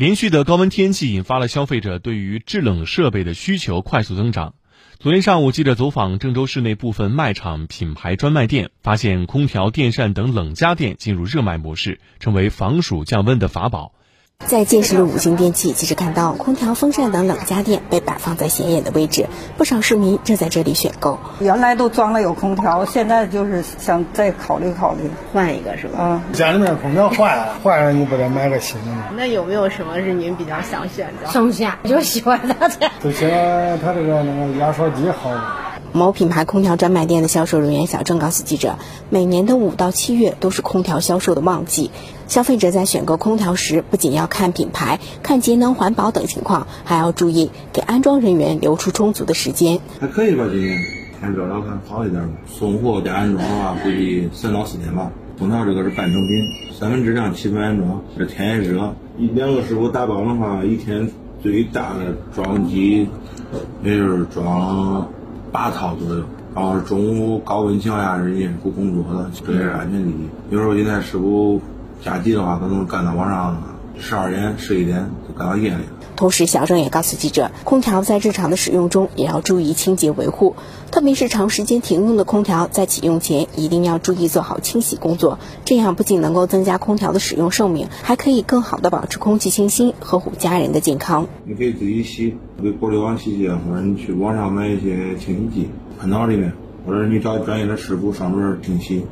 连续的高温天气引发了消费者对于制冷设备的需求快速增长。昨天上午，记者走访郑州市内部分卖场品牌专卖店，发现空调、电扇等冷家电进入热卖模式，成为防暑降温的法宝。在建设路五星电器，记者看到空调、风扇等冷家电被摆放在显眼的位置，不少市民正在这里选购。原来都装了有空调，现在就是想再考虑考虑换一个，是吧？嗯，家里面空调坏了，坏了你不得买个新的吗？那有没有什么是您比较想选的？松下，就喜欢它的。就喜欢它这个那个压缩机好。某品牌空调专卖店的销售人员小郑告诉记者，每年的五到七月都是空调销售的旺季。消费者在选购空调时，不仅要看品牌、看节能环保等情况，还要注意给安装人员留出充足的时间。还可以吧，今年看热闹看好一点吧。送货加安装的话，估计三到四天吧。空调这个是半成品，三分质量七分安装。这天也热，一两个师傅打包的话，一天最大的装机也就是装。八套左右，然后中午高温情况下人家是不工作的，这也是安全第一。有时候现在师傅加急的话，可能干到晚上十二点、十一点，就干到夜里。同时，小郑也告诉记者，空调在日常的使用中也要注意清洁维护，特别是长时间停用的空调，在启用前一定要注意做好清洗工作。这样不仅能够增加空调的使用寿命，还可以更好的保持空气清新，呵护家人的健康。你可以自己洗，给过滤网洗洗，或者你去网上买一些清洗剂喷到里面，或者你找专业的师傅上门清洗，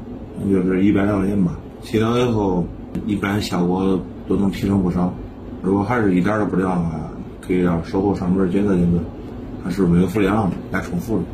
就是一百来块钱吧。洗了以后，一般效果都能提升不少。如果还是一点都不亮的话，可以让售后上门检测检测，它是不是没有氟利昂来重复的。